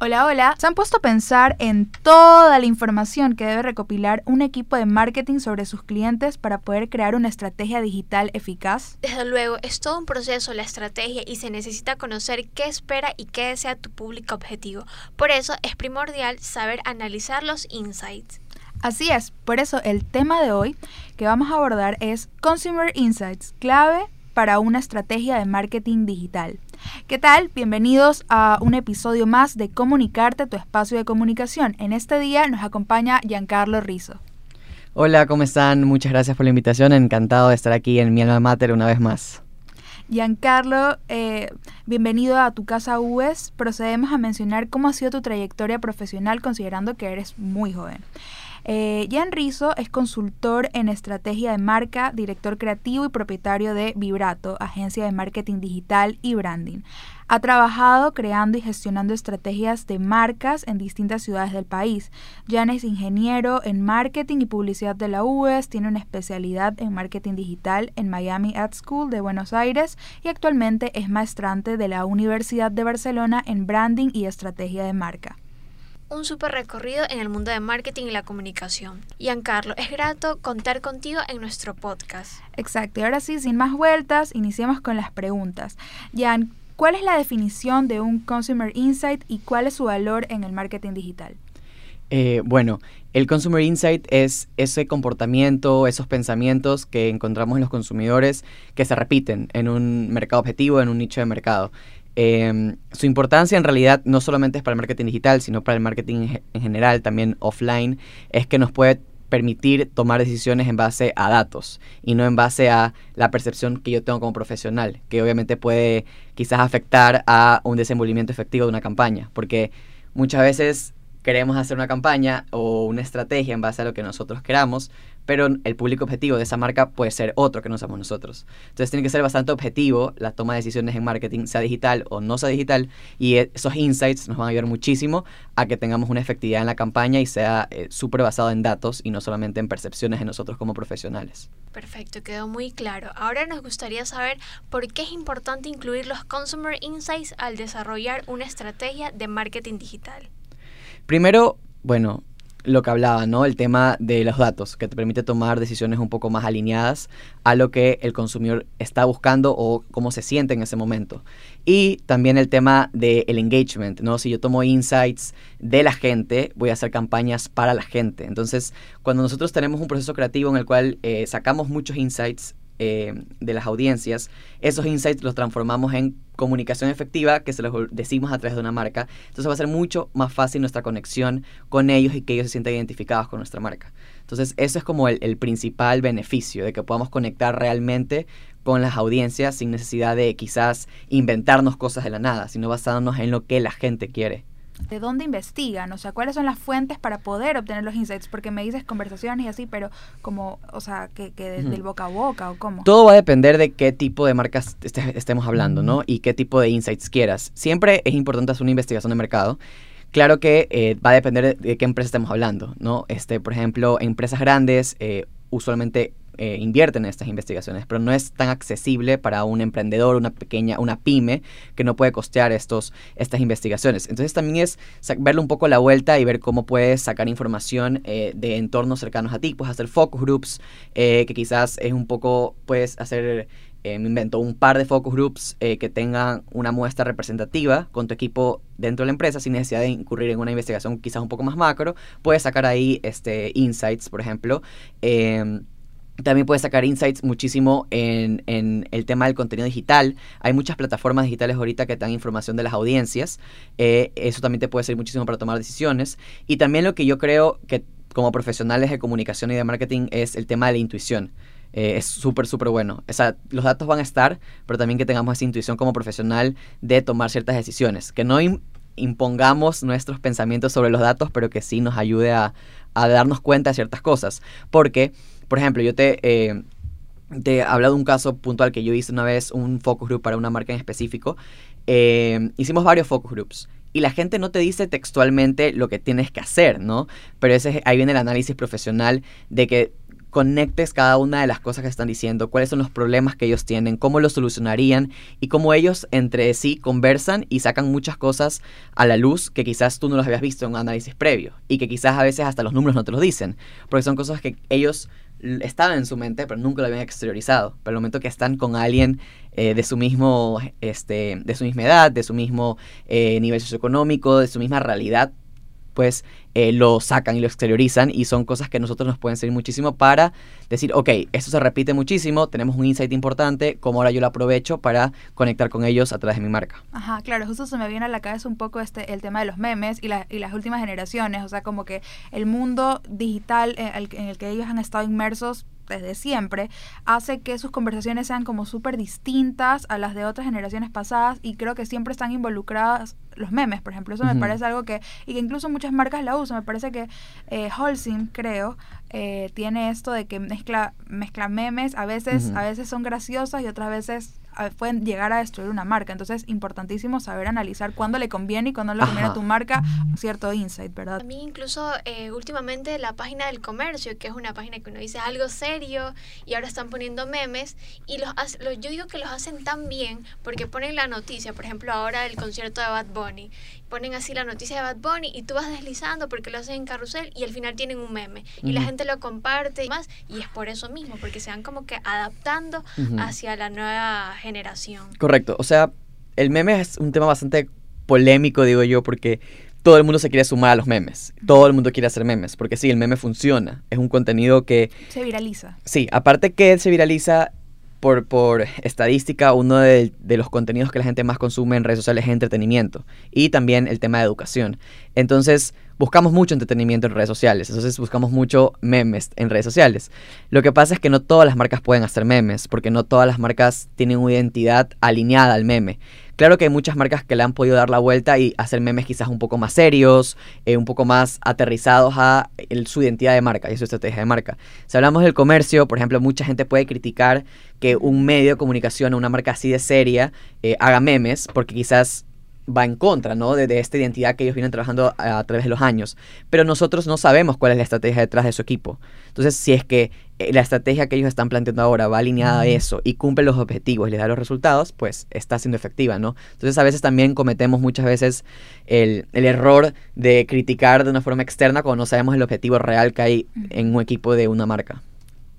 Hola, hola. ¿Se han puesto a pensar en toda la información que debe recopilar un equipo de marketing sobre sus clientes para poder crear una estrategia digital eficaz? Desde luego, es todo un proceso la estrategia y se necesita conocer qué espera y qué desea tu público objetivo. Por eso es primordial saber analizar los insights. Así es, por eso el tema de hoy que vamos a abordar es Consumer Insights, clave para una estrategia de marketing digital. ¿Qué tal? Bienvenidos a un episodio más de Comunicarte, tu espacio de comunicación. En este día nos acompaña Giancarlo Rizzo. Hola, ¿cómo están? Muchas gracias por la invitación. Encantado de estar aquí en mi alma mater una vez más. Giancarlo, eh, bienvenido a tu casa UES. Procedemos a mencionar cómo ha sido tu trayectoria profesional considerando que eres muy joven. Eh, Jan Rizzo es consultor en estrategia de marca, director creativo y propietario de Vibrato, agencia de marketing digital y branding. Ha trabajado creando y gestionando estrategias de marcas en distintas ciudades del país. Jan es ingeniero en marketing y publicidad de la UES, tiene una especialidad en marketing digital en Miami Ad School de Buenos Aires y actualmente es maestrante de la Universidad de Barcelona en branding y estrategia de marca un super recorrido en el mundo de marketing y la comunicación. Giancarlo, es grato contar contigo en nuestro podcast. Exacto, y ahora sí, sin más vueltas, iniciemos con las preguntas. Jan, ¿cuál es la definición de un Consumer Insight y cuál es su valor en el marketing digital? Eh, bueno, el Consumer Insight es ese comportamiento, esos pensamientos que encontramos en los consumidores que se repiten en un mercado objetivo, en un nicho de mercado. Em, su importancia en realidad no solamente es para el marketing digital, sino para el marketing en general, también offline, es que nos puede permitir tomar decisiones en base a datos y no en base a la percepción que yo tengo como profesional, que obviamente puede quizás afectar a un desenvolvimiento efectivo de una campaña, porque muchas veces queremos hacer una campaña o una estrategia en base a lo que nosotros queramos, pero el público objetivo de esa marca puede ser otro que no somos nosotros. Entonces tiene que ser bastante objetivo la toma de decisiones en marketing, sea digital o no sea digital, y e, esos insights nos van a ayudar muchísimo a que tengamos una efectividad en la campaña y sea eh, súper basado en datos y no solamente en percepciones de nosotros como profesionales. Perfecto, quedó muy claro. Ahora nos gustaría saber por qué es importante incluir los Consumer Insights al desarrollar una estrategia de marketing digital. Primero, bueno, lo que hablaba, ¿no? El tema de los datos, que te permite tomar decisiones un poco más alineadas a lo que el consumidor está buscando o cómo se siente en ese momento. Y también el tema del engagement, ¿no? Si yo tomo insights de la gente, voy a hacer campañas para la gente. Entonces, cuando nosotros tenemos un proceso creativo en el cual eh, sacamos muchos insights eh, de las audiencias, esos insights los transformamos en comunicación efectiva que se los decimos a través de una marca. Entonces va a ser mucho más fácil nuestra conexión con ellos y que ellos se sientan identificados con nuestra marca. Entonces eso es como el, el principal beneficio de que podamos conectar realmente con las audiencias sin necesidad de quizás inventarnos cosas de la nada, sino basándonos en lo que la gente quiere de dónde investigan, o sea, cuáles son las fuentes para poder obtener los insights, porque me dices conversaciones y así, pero como, o sea, que, que del boca a boca o cómo. Todo va a depender de qué tipo de marcas estemos hablando, ¿no? Y qué tipo de insights quieras. Siempre es importante hacer una investigación de mercado. Claro que eh, va a depender de, qué empresa estemos hablando, ¿no? Este, por ejemplo, empresas grandes, eh, usualmente eh, invierten en estas investigaciones, pero no es tan accesible para un emprendedor, una pequeña, una pyme que no puede costear estos, estas investigaciones. Entonces también es verle un poco la vuelta y ver cómo puedes sacar información eh, de entornos cercanos a ti, puedes hacer focus groups, eh, que quizás es un poco, puedes hacer me invento un par de focus groups que tengan una muestra representativa con tu equipo dentro de la empresa sin necesidad de incurrir en una investigación quizás un poco más macro. Puedes sacar ahí este, insights, por ejemplo. Em, también puedes sacar insights muchísimo en, el tema del contenido digital. Hay muchas plataformas digitales ahorita que dan información de las audiencias. Eh, eso también te puede servir muchísimo para tomar decisiones. Y también lo que yo creo que como profesionales de comunicación y de marketing es el tema de la intuición. Eh, es súper, súper bueno. O sea, los datos van a estar, pero también que tengamos esa intuición como profesional de tomar ciertas decisiones. Que no impongamos nuestros pensamientos sobre los datos, pero que sí nos ayude a, a darnos cuenta de ciertas cosas. Porque por ejemplo, yo te, eh, te he hablado de un caso puntual que yo hice una vez, un focus group para una marca en específico. Eh, hicimos varios focus groups y la gente no te dice textualmente lo que tienes que hacer, ¿no? Pero ese, ahí viene el análisis profesional de que conectes cada una de las cosas que están diciendo, cuáles son los problemas que ellos tienen, cómo los solucionarían y cómo ellos entre sí conversan y sacan muchas cosas a la luz que quizás tú no los habías visto en un análisis previo y que quizás a veces hasta los números no te los dicen, porque son cosas que ellos estaban en su mente, pero nunca lo habían exteriorizado. Pero el momento que están con alguien eh, de su mismo, este, de su misma edad, de su mismo eh, nivel socioeconómico, de su misma realidad, pues eh, lo sacan y lo exteriorizan y son cosas que a nosotros nos pueden servir muchísimo para decir, ok, esto se repite muchísimo, tenemos un insight importante, ¿cómo ahora yo lo aprovecho para conectar con ellos a través de mi marca? Ajá, claro, justo se me viene a la cabeza un poco este el tema de los memes y, y las últimas generaciones, o sea, como que el mundo digital en el que ellos han estado inmersos desde siempre, hace que sus conversaciones sean como súper distintas a las de otras generaciones pasadas y creo que siempre están involucradas los memes, por ejemplo. Eso me parece algo que, y que incluso muchas marcas la usan. Me parece que eh, Holcim, creo, eh, tiene esto de que mezcla, mezcla memes, a veces, a veces son graciosas y otras veces pueden llegar a destruir una marca. Entonces, importantísimo saber analizar cuándo le conviene y cuándo le conviene a tu marca cierto insight, ¿verdad? A mí incluso eh, últimamente la página del comercio, que es una página que uno dice algo serio y ahora están poniendo memes y los, yo digo que los hacen tan bien porque ponen la noticia, por ejemplo, ahora el concierto de Bad Bunny ponen así la noticia de Bad Bunny y tú vas deslizando porque lo hacen en carrusel y al final tienen un meme y la gente lo comparte y más y es por eso mismo, porque se van como que adaptando hacia la nueva generación. Correcto, o sea, el meme es un tema bastante polémico, digo yo, porque todo el mundo se quiere sumar a los memes. Todo el mundo quiere hacer memes. Porque sí, el meme funciona. Es un contenido que... Se viraliza. Sí, aparte que se viraliza, por, por estadística, uno de, de, los contenidos que la gente más consume en redes sociales es entretenimiento y también el tema de educación. Entonces, buscamos mucho entretenimiento en redes sociales, entonces buscamos mucho memes en redes sociales. Lo que pasa es que no todas las marcas pueden hacer memes, porque no todas las marcas tienen una identidad alineada al meme. Claro que hay muchas marcas que le han podido dar la vuelta y hacer memes quizás un poco más serios, eh, un poco más aterrizados a su identidad de marca y su estrategia de marca. Si hablamos del comercio, por ejemplo, mucha gente puede criticar que un medio de comunicación o una marca así de seria eh, haga memes porque quizás va en contra, ¿no? De, esta identidad que ellos vienen trabajando a, través de los años. Pero nosotros no sabemos cuál es la estrategia detrás de su equipo. Entonces, si es que eh, la estrategia que ellos están planteando ahora va alineada a eso y cumple los objetivos y les da los resultados, pues está siendo efectiva, ¿no? Entonces, a veces también cometemos muchas veces el, el error de criticar de una forma externa cuando no sabemos el objetivo real que hay en un equipo de una marca.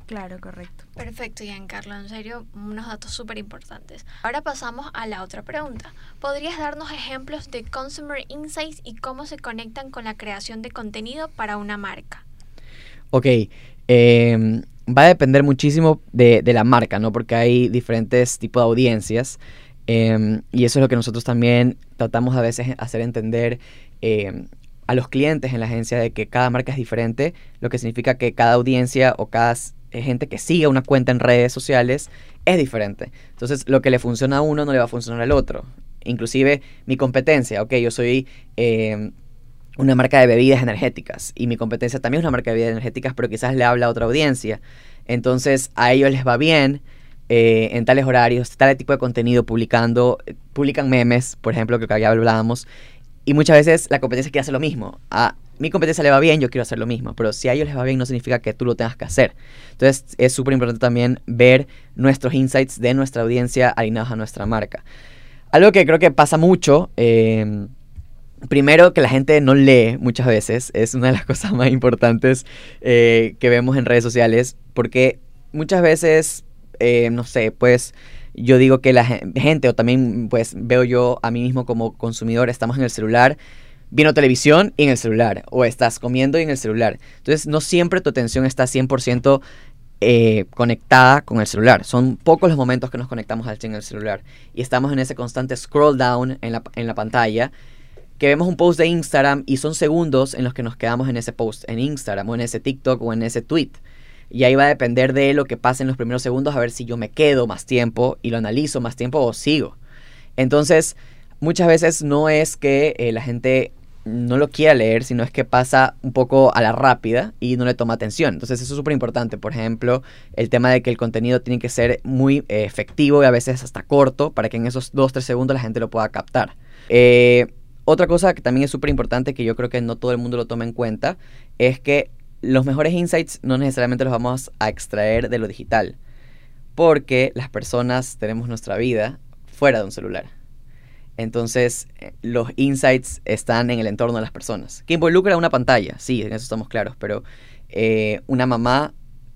Claro, correcto. Perfecto, Giancarlo. En serio, unos datos súper importantes. Ahora pasamos a la otra pregunta. ¿Podrías darnos ejemplos de Consumer Insights y cómo se conectan con la creación de contenido para una marca? Ok. Em, va a depender muchísimo de, la marca, ¿no? Porque hay diferentes tipos de audiencias. Em, y eso es lo que nosotros también tratamos a veces hacer entender em, a los clientes en la agencia de que cada marca es diferente, lo que significa que cada audiencia o cada gente que sigue una cuenta en redes sociales es diferente. Entonces, lo que le funciona a uno no le va a funcionar al otro. Inclusive mi competencia, ok, yo soy eh, una marca de bebidas energéticas y mi competencia también es una marca de bebidas energéticas, pero quizás le habla a otra audiencia. Entonces, a ellos les va bien eh, en tales horarios, tal tipo de contenido, publicando, publican memes, por ejemplo, que ya hablábamos, y muchas veces la competencia quiere hacer lo mismo. A mi competencia le va bien, yo quiero hacer lo mismo. Pero si a ellos les va bien, no significa que tú lo tengas que hacer. Entonces es súper importante también ver nuestros insights de nuestra audiencia alineados a nuestra marca. Algo que creo que pasa mucho, em, primero que la gente no lee muchas veces, es una de las cosas más importantes eh, que vemos en redes sociales, porque muchas veces, eh, no sé, pues yo digo que la gente, o también pues veo yo a mí mismo como consumidor, estamos en el celular, viendo televisión y en el celular, o estás comiendo y en el celular. Entonces no siempre tu atención está 100% eh, conectada con el celular. Son pocos los momentos que nos conectamos al en el celular. Y estamos en ese constante scroll down en la, en la pantalla que vemos un post de Instagram y son segundos en los que nos quedamos en ese post, en Instagram o en ese TikTok o en ese tweet. Y ahí va a depender de lo que pase en los primeros segundos a ver si yo me quedo más tiempo y lo analizo más tiempo o sigo. Entonces, muchas veces no es que eh, la gente no lo quiera leer, sino es que pasa un poco a la rápida y no le toma atención. Entonces eso es súper importante. Por ejemplo, el tema de que el contenido tiene que ser muy eh, efectivo y a veces hasta corto para que en esos 2-3 segundos la gente lo pueda captar. Eh, otra cosa que también es súper importante que yo creo que no todo el mundo lo toma en cuenta es que los mejores insights no necesariamente los vamos a extraer de lo digital, porque las personas tenemos nuestra vida fuera de un celular. Entonces, eh, los insights están en el entorno de las personas. Que involucra una pantalla, sí, en eso estamos claros, pero eh, una mamá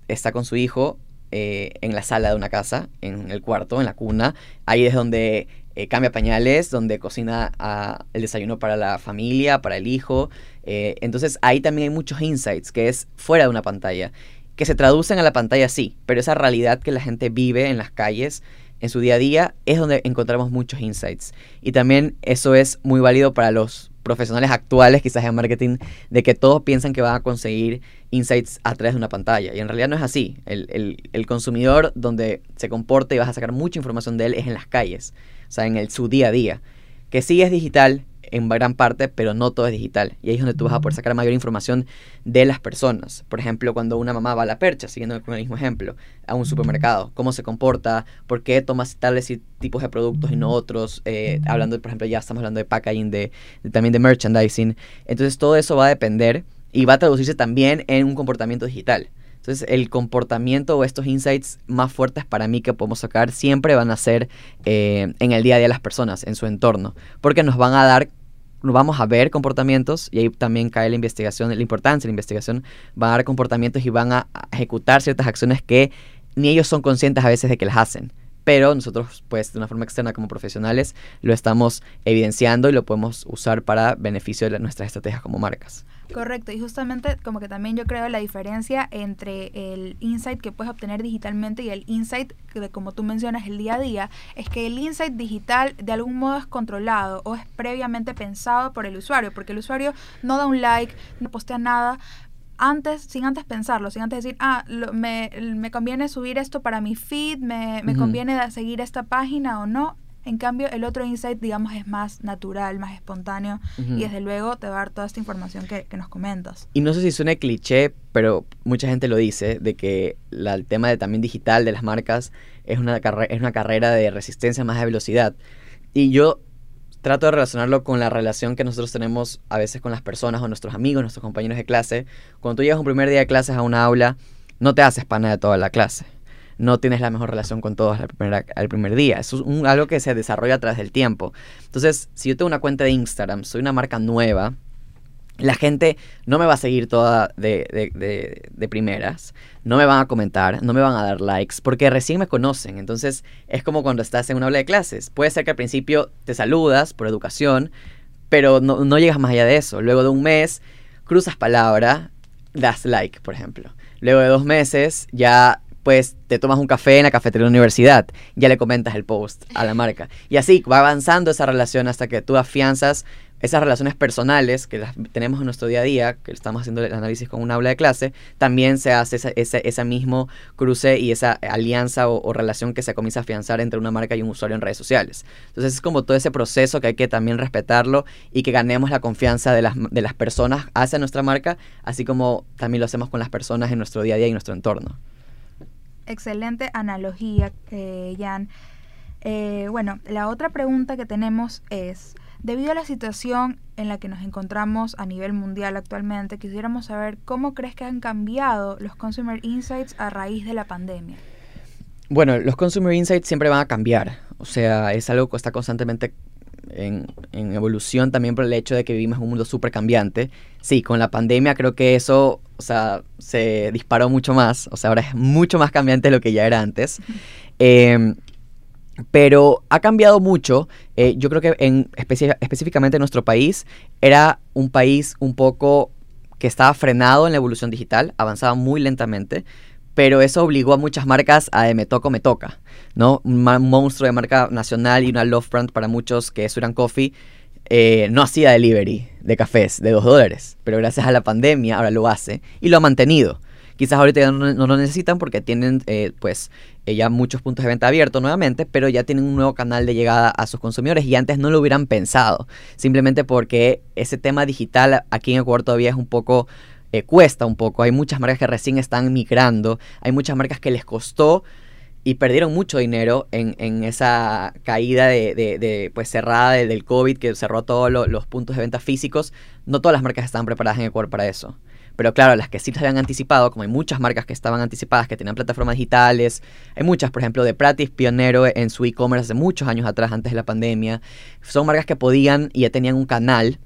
está con su hijo eh, en la sala de una casa, en el cuarto, en la cuna. Ahí es donde cambia pañales, donde cocina ah, el desayuno para la familia, para el hijo. entonces, ahí también hay muchos insights, que es fuera de una pantalla, que se traducen a la pantalla, sí, pero esa realidad que la gente vive en las calles en su día a día, es donde encontramos muchos insights. Y también eso es muy válido para los profesionales actuales, quizás en marketing, de que todos piensan que van a conseguir insights a través de una pantalla. Y en realidad no es así. El, consumidor donde se comporta y vas a sacar mucha información de él es en las calles, o sea, en el, su día a día. Que sí es digital, en gran parte, pero no todo es digital. Y ahí es donde tú vas a poder sacar mayor información de las personas. Por ejemplo, cuando una mamá va a la percha, siguiendo con el mismo ejemplo, a un supermercado, cómo se comporta, por qué tomas tales tipos de productos y no otros, eh, hablando, por ejemplo, ya estamos hablando de packaging, de, también de merchandising. Entonces todo eso va a depender y va a traducirse también en un comportamiento digital. Entonces, el comportamiento o estos insights más fuertes para mí que podemos sacar siempre van a ser eh, en el día a día de las personas, en su entorno, porque nos van a dar vamos a ver comportamientos y ahí también cae la investigación, la importancia de la investigación, van a dar comportamientos y van a ejecutar ciertas acciones que ni ellos son conscientes a veces de que las hacen pero nosotros pues de una forma externa como profesionales lo estamos evidenciando y lo podemos usar para beneficio de nuestras estrategias como marcas. Correcto, y justamente como que también yo creo la diferencia entre el insight que puedes obtener digitalmente y el insight que como tú mencionas el día a día, es que el insight digital de algún modo es controlado o es previamente pensado por el usuario, porque el usuario no da un like, no postea nada, antes, sin antes pensarlo, sin antes decir, ah, me, me, conviene subir esto para mi feed, me, me conviene seguir esta página o no. En cambio, el otro insight, digamos, es más natural, más espontáneo y desde luego te va a dar toda esta información que, que nos comentas. Y no sé si suena cliché, pero mucha gente lo dice, de que la, el tema de también digital de las marcas es una, es una carrera de resistencia más de velocidad. Y yo trato de relacionarlo con la relación que nosotros tenemos a veces con las personas o nuestros amigos, nuestros compañeros de clase. Cuando tú llegas un primer día de clases a una aula, no te haces pana de toda la clase. No tienes la mejor relación con todos al primer, día. Eso es algo que se desarrolla a través del tiempo. Entonces, si yo tengo una cuenta de Instagram, soy una marca nueva, la gente no me va a seguir toda de, de, primeras, no me van a comentar, no me van a dar likes, porque recién me conocen. Entonces es como cuando estás en una aula de clases. Puede ser que al principio te saludas por educación, pero no, no llegas más allá de eso. Luego de un mes, cruzas palabra, das like, por ejemplo. Luego de dos meses, ya pues te tomas un café en la cafetería de la universidad, ya le comentas el post a la marca. Y así va avanzando esa relación hasta que tú afianzas esas relaciones personales que las tenemos en nuestro día a día, que estamos haciendo el análisis con un aula de clase, también se hace ese, mismo cruce y esa alianza o, relación que se comienza a afianzar entre una marca y un usuario en redes sociales. Entonces es como todo ese proceso que hay que también respetarlo y que ganemos la confianza de las, de las personas hacia nuestra marca, así como también lo hacemos con las personas en nuestro día a día y nuestro entorno. Excelente analogía, eh, Jan. Eh, bueno, la otra pregunta que tenemos es, Debido a la situación en la que nos encontramos a nivel mundial actualmente, quisiéramos saber cómo crees que han cambiado los Consumer Insights a raíz de la pandemia. Bueno, los Consumer Insights siempre van a cambiar. O sea, es algo que está constantemente en, evolución también por el hecho de que vivimos en un mundo súper cambiante. Sí, con la pandemia creo que eso, o sea, se disparó mucho más. O sea, ahora es mucho más cambiante de lo que ya era antes. Pero ha cambiado mucho. Eh, yo creo que en específicamente en nuestro país era un país un poco que estaba frenado en la evolución digital, avanzaba muy lentamente, pero eso obligó a muchas marcas a de me toco, me toca, ¿no? Un monstruo de marca nacional y una love brand para muchos que es Uran Coffee eh, no hacía delivery de cafés de 2 dólares, pero gracias a la pandemia ahora lo hace y lo ha mantenido. Quizás ahorita ya no, lo necesitan porque tienen eh, pues eh, ya muchos puntos de venta abiertos nuevamente, pero ya tienen un nuevo canal de llegada a sus consumidores y antes no lo hubieran pensado, simplemente porque ese tema digital aquí en Ecuador todavía es un poco... Eh, cuesta un poco, hay muchas marcas que recién están migrando, hay muchas marcas que les costó y perdieron mucho dinero en, esa caída de, pues cerrada del COVID que cerró todos los puntos de venta físicos. No todas las marcas estaban preparadas en Ecuador para eso Pero claro, las que sí se habían anticipado, como hay muchas marcas que estaban anticipadas, que tenían plataformas digitales, hay muchas, por ejemplo, de Pratis, pionero en su e-commerce hace muchos años atrás, antes de la pandemia. Son marcas que podían y ya tenían un canal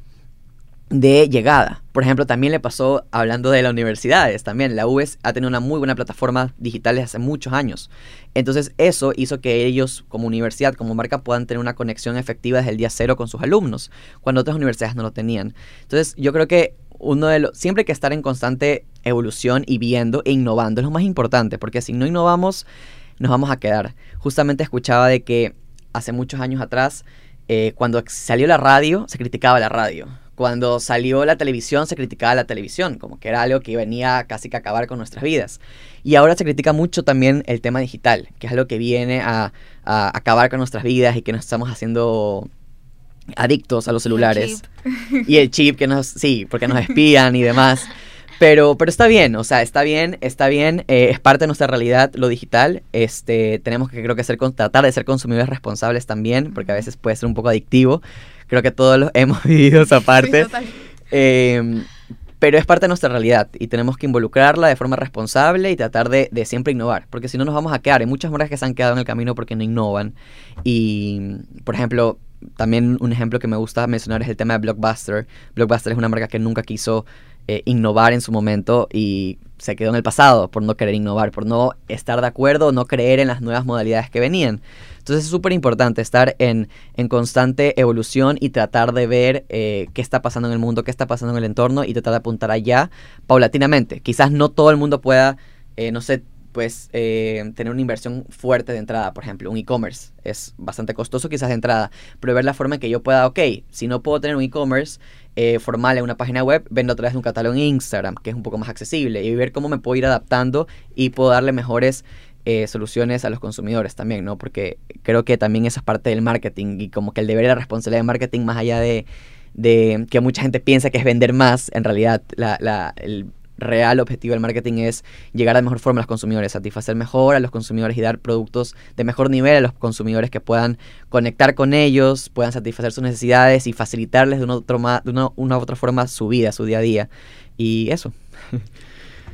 de llegada. Por ejemplo, también le pasó hablando de las universidades, también la UES ha tenido una muy buena plataforma digital hace muchos años. Entonces eso hizo que ellos como universidad, como marca, puedan tener una conexión efectiva desde el día cero con sus alumnos, cuando otras universidades no lo tenían. Entonces yo creo que uno de los, siempre hay que estar en constante evolución y viendo e innovando es lo más importante, porque si no innovamos nos vamos a quedar. Justamente escuchaba de que hace muchos años atrás, eh, cuando salió la radio, se criticaba la radio cuando salió la televisión se criticaba la televisión, como que era algo que venía casi que a acabar con nuestras vidas. Y ahora se critica mucho también el tema digital, que es algo que viene a, acabar con nuestras vidas y que nos estamos haciendo adictos a los celulares. Y el chip que nos, sí, porque nos espían y demás. Pero, pero está bien, o sea, está bien, está bien, eh, es parte de nuestra realidad lo digital. Este, tenemos que creo que ser, tratar de ser consumidores responsables también, porque a veces puede ser un poco adictivo. Creo que todos los hemos vivido esa parte. Em, pero es parte de nuestra realidad y tenemos que involucrarla de forma responsable y tratar de, de, siempre innovar, porque si no nos vamos a quedar. Hay muchas marcas que se han quedado en el camino porque no innovan. Y, por ejemplo, también un ejemplo que me gusta mencionar es el tema de Blockbuster. Blockbuster es una marca que nunca quiso eh, innovar en su momento y se quedó en el pasado por no querer innovar, por no estar de acuerdo, no creer en las nuevas modalidades que venían. Entonces es súper importante estar en, en, constante evolución y tratar de ver eh, qué está pasando en el mundo, qué está pasando en el entorno y tratar de apuntar allá paulatinamente. Quizás no todo el mundo pueda, eh, no sé, pues eh, tener una inversión fuerte de entrada, por ejemplo, un e-commerce es bastante costoso quizás de entrada, pero ver la forma en que yo pueda, ok, si no puedo tener un e-commerce formal en una página web, vendo a través de un catálogo en Instagram, que es un poco más accesible, y ver cómo me puedo ir adaptando y puedo darle mejores eh, soluciones a los consumidores también, ¿no? Porque creo que también esa es parte del marketing y como que el deber y la responsabilidad de marketing, más allá de, que mucha gente piensa que es vender más, en realidad el real objetivo del marketing es llegar a mejor forma a los consumidores, satisfacer mejor a los consumidores y dar productos de mejor nivel a los consumidores que puedan conectar con ellos, puedan satisfacer sus necesidades y facilitarles de una, otro, de una, una otra forma su vida, su día a día. Y eso.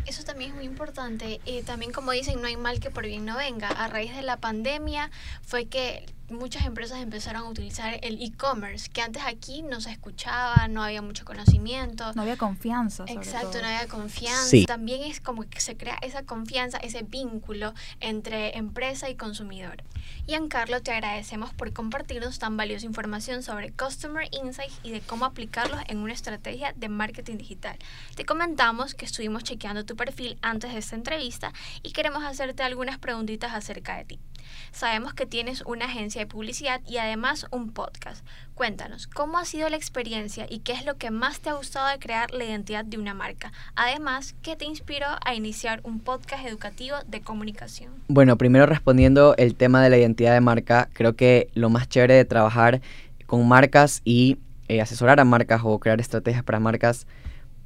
Eso también es muy importante. Y también como dicen, no hay mal que por bien no venga. A raíz de la pandemia fue que muchas empresas empezaron a utilizar el e-commerce, que antes aquí no se escuchaba, no había mucho conocimiento. No había confianza. Exacto, no había confianza. También es como que se crea esa confianza, ese vínculo entre empresa y consumidor. Giancarlo, te agradecemos por compartirnos tan valiosa información sobre Customer Insights y de cómo aplicarlos en una estrategia de marketing digital. Te comentamos que estuvimos chequeando tu perfil antes de esta entrevista y queremos hacerte algunas preguntitas acerca de ti. Sabemos que tienes una agencia de publicidad y además un podcast. Cuéntanos, ¿cómo ha sido la experiencia y qué es lo que más te ha gustado de crear la identidad de una marca? Además, ¿qué te inspiró a iniciar un podcast educativo de comunicación? Bueno, primero respondiendo el tema de la identidad de marca, creo que lo más chévere de trabajar con marcas y eh, asesorar a marcas o crear estrategias para marcas,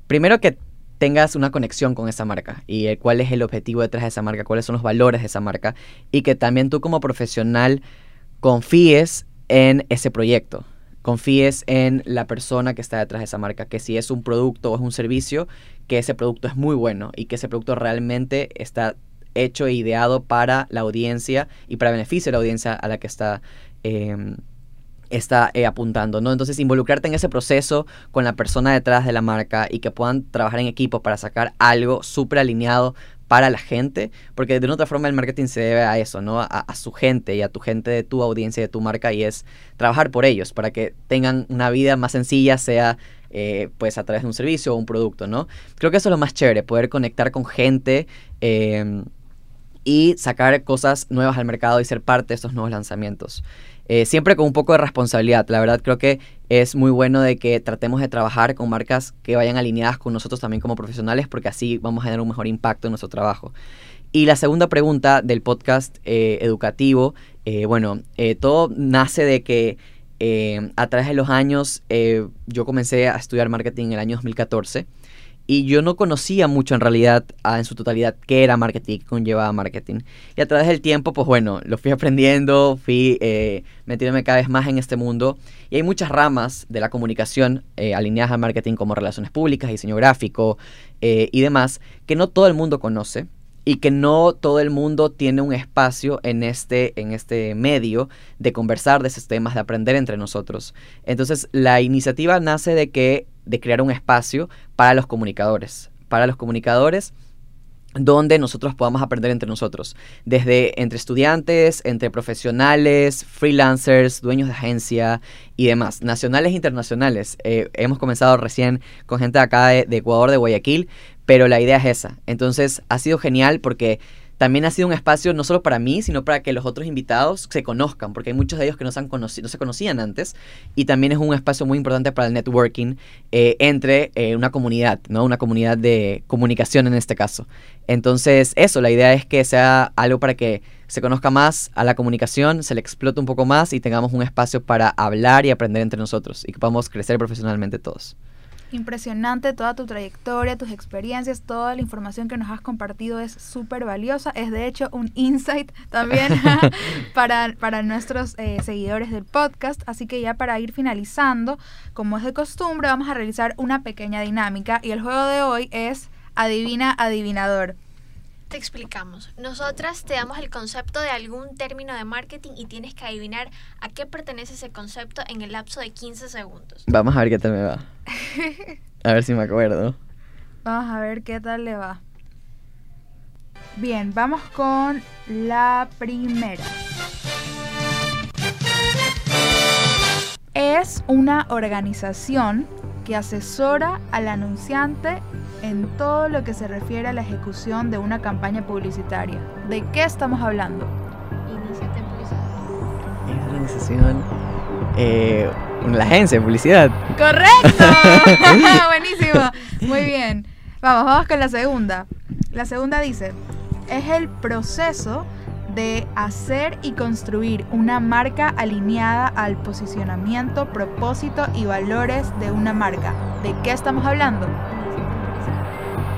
primero que tengas una conexión con esa marca y cuál es el objetivo detrás de esa marca, cuáles son los valores de esa marca y que también tú como profesional confíes en ese proyecto, confíes en la persona que está detrás de esa marca, que si es un producto o es un servicio, que ese producto es muy bueno y que ese producto realmente está hecho e ideado para la audiencia y para beneficio de la audiencia a la que está em, está eh, apuntando, ¿no? Entonces, involucrarte en ese proceso con la persona detrás de la marca y que puedan trabajar en equipo para sacar algo súper alineado para la gente, porque de una otra forma el marketing se debe a eso, ¿no? A, su gente y a tu gente de tu audiencia, de tu marca, y es trabajar por ellos, para que tengan una vida más sencilla, sea eh, pues a través de un servicio o un producto, ¿no? Creo que eso es lo más chévere, poder conectar con gente. Eh, y sacar cosas nuevas al mercado y ser parte de estos nuevos lanzamientos. Eh, siempre con un poco de responsabilidad. La verdad creo que es muy bueno de que tratemos de trabajar con marcas que vayan alineadas con nosotros también como profesionales porque así vamos a tener un mejor impacto en nuestro trabajo. Y la segunda pregunta del podcast eh, educativo, eh, bueno, todo nace de que a través de los años yo comencé a estudiar marketing en el año 2014 y yo no conocía mucho en realidad en su totalidad qué era marketing, qué conllevaba marketing. Y a través del tiempo, pues bueno, lo fui aprendiendo, fui eh, metiéndome cada vez más en este mundo. Y hay muchas ramas de la comunicación eh, alineadas al marketing como relaciones públicas, diseño gráfico eh, y demás, que no todo el mundo conoce y que no todo el mundo tiene un espacio en este, en este medio de conversar de esos temas, de aprender entre nosotros. Entonces, la iniciativa nace de que de crear un espacio para los comunicadores. Para los comunicadores donde nosotros podamos aprender entre nosotros, desde entre estudiantes, entre profesionales, freelancers, dueños de agencia y demás, nacionales e internacionales. Eh, hemos comenzado recién con gente acá de Ecuador, de Guayaquil, pero la idea es esa. Entonces ha sido genial porque también ha sido un espacio no solo para mí, sino para que los otros invitados se conozcan, porque hay muchos de ellos que no se, han no se conocían antes, y también es un espacio muy importante para el networking eh, entre eh, una comunidad, ¿no? Una comunidad de comunicación en este caso. Entonces, eso, la idea es que sea algo para que se conozca más a la comunicación, se le explote un poco más y tengamos un espacio para hablar y aprender entre nosotros y que podamos crecer profesionalmente todos. Impresionante toda tu trayectoria, tus experiencias, toda la información que nos has compartido es súper valiosa. Es de hecho un insight también para, para, nuestros eh, seguidores del podcast. Así que ya para ir finalizando, como es de costumbre, vamos a realizar una pequeña dinámica y el juego de hoy es Adivina Adivinador. Te explicamos. Nosotras te damos el concepto de algún término de marketing y tienes que adivinar a qué pertenece ese concepto en el lapso de 15 segundos. Vamos a ver qué tal me va. A ver si me acuerdo. Vamos a ver qué tal le va. Bien, vamos con la primera. Es una organización que asesora al anunciante en todo lo que se refiere a la ejecución de una campaña publicitaria. ¿De qué estamos hablando? Iniciate publicidad. Es una organización, eh, la agencia de publicidad. ¡Correcto! Buenísimo. Muy bien. Vamos, vamos con la segunda. La segunda dice, es el proceso de hacer y construir una marca alineada al posicionamiento, propósito y valores de una marca. ¿De qué estamos hablando?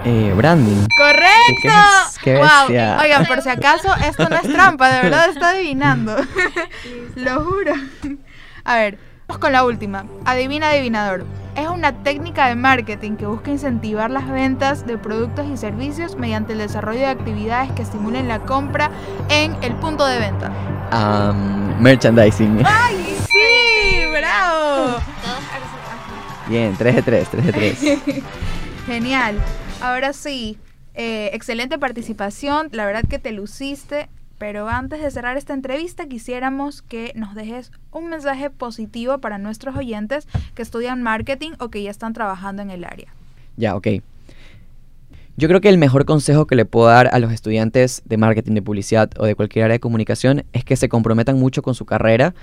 Eh, branding. ¡Correcto! ¿Qué, wow. Oigan, por si acaso, esto no es trampa, de verdad está adivinando. Lo juro. A ver, vamos con la última. Adivina adivinador es una técnica de marketing que busca incentivar las ventas de productos y servicios mediante el desarrollo de actividades que estimulen la compra en el punto de venta. merchandising. ¡Ay, sí! ¡Bravo! Bien, 3 de 3, 3 de 3. Genial. Ahora sí, eh, excelente participación. La verdad que te luciste. Pero antes de cerrar esta entrevista, quisiéramos que nos dejes un mensaje positivo para nuestros oyentes que estudian marketing o que ya están trabajando en el área. Ya, ok. Yo creo que el mejor consejo que le puedo dar a los estudiantes de marketing, de publicidad o de cualquier área de comunicación es que se comprometan mucho con su carrera.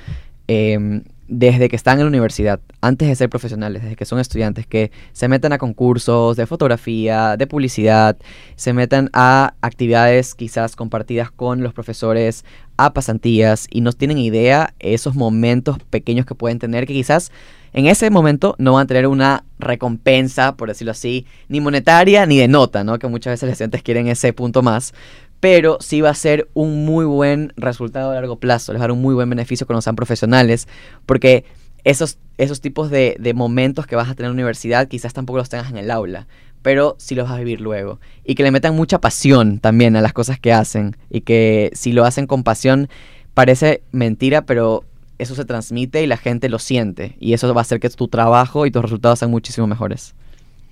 Em, desde que están en la universidad, antes de ser profesionales, desde que son estudiantes, que se metan a concursos de fotografía, de publicidad, se metan a actividades quizás compartidas con los profesores, a pasantías y no tienen idea esos momentos pequeños que pueden tener que quizás en ese momento no van a tener una recompensa, por decirlo así, ni monetaria ni de nota, ¿no? Que muchas veces los estudiantes quieren ese punto más, pero sí va a ser un muy buen resultado a largo plazo, les va a dar un muy buen beneficio cuando sean profesionales, porque esos, esos tipos de, de, momentos que vas a tener en la universidad quizás tampoco los tengas en el aula, pero sí los vas a vivir luego. Y que le metan mucha pasión también a las cosas que hacen, y que si lo hacen con pasión, parece mentira, pero eso se transmite y la gente lo siente, y eso va a hacer que tu trabajo y tus resultados sean muchísimo mejores.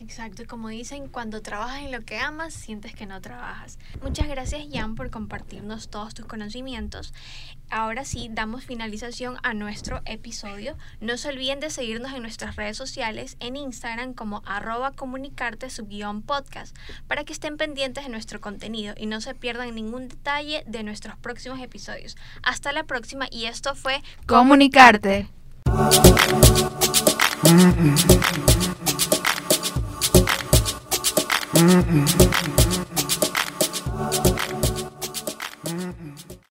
Exacto, y como dicen, cuando trabajas en lo que amas, sientes que no trabajas. Muchas gracias, Jan, por compartirnos todos tus conocimientos. Ahora sí, damos finalización a nuestro episodio. No se olviden de seguirnos en nuestras redes sociales, en Instagram como arroba comunicarte podcast, para que estén pendientes de nuestro contenido y no se pierdan ningún detalle de nuestros próximos episodios. Hasta la próxima y esto fue Comunicarte. Mm-mm.